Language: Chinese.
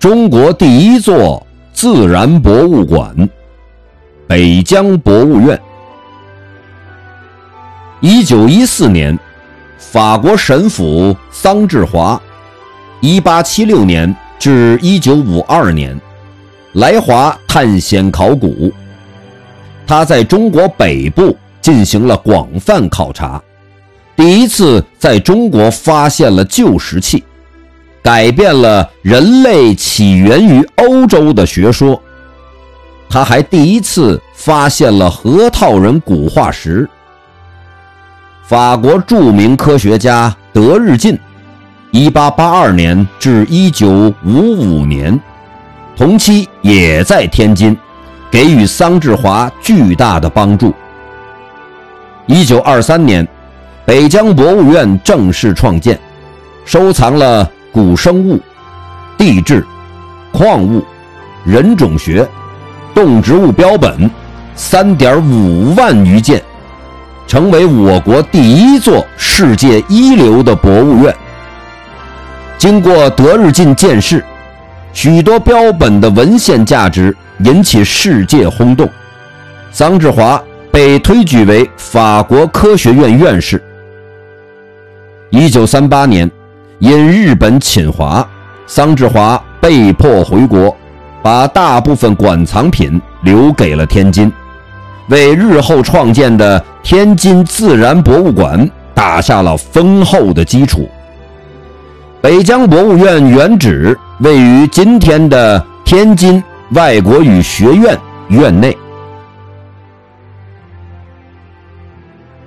中国第一座自然博物馆——北疆博物院。一九一四年，法国神父桑志华（一八七六年至一九五二年）来华探险考古。他在中国北部进行了广泛考察，第一次在中国发现了旧石器，改变了人类起源于欧洲的学说。他还第一次发现了核桃人骨化石。法国著名科学家德日进，1882年至1955年，同期也在天津。给予桑志华巨大的帮助。一九二三年，北疆博物院正式创建，收藏了古生物、地质、矿物、人种学、动植物标本三点五万余件，成为我国第一座世界一流的博物院。经过德日进建市，许多标本的文献价值。引起世界轰动，桑志华被推举为法国科学院院士。一九三八年，因日本侵华，桑志华被迫回国，把大部分馆藏品留给了天津，为日后创建的天津自然博物馆打下了丰厚的基础。北疆博物院原址位于今天的天津。外国语学院院内。